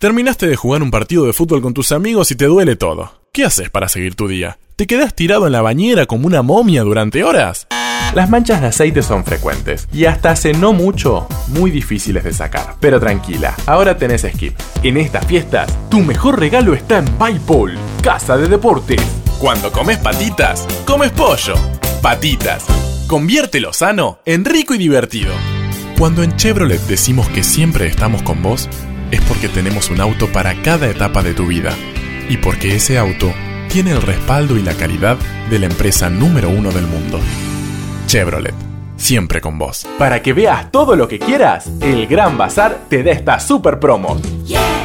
Terminaste de jugar un partido de fútbol con tus amigos y te duele todo. ¿Qué haces para seguir tu día? ¿Te quedas tirado en la bañera como una momia durante horas? Las manchas de aceite son frecuentes y hasta hace no mucho muy difíciles de sacar. Pero tranquila, ahora tenés Skip. En estas fiestas, tu mejor regalo está en Bypol, casa de deportes. Cuando comes patitas, comes pollo. Patitas. Convierte lo sano en rico y divertido. Cuando en Chevrolet decimos que siempre estamos con vos, es porque tenemos un auto para cada etapa de tu vida y porque ese auto tiene el respaldo y la calidad de la empresa número uno del mundo. Chevrolet, siempre con vos. Para que veas todo lo que quieras, el Gran Bazar te da esta super promo. Yeah.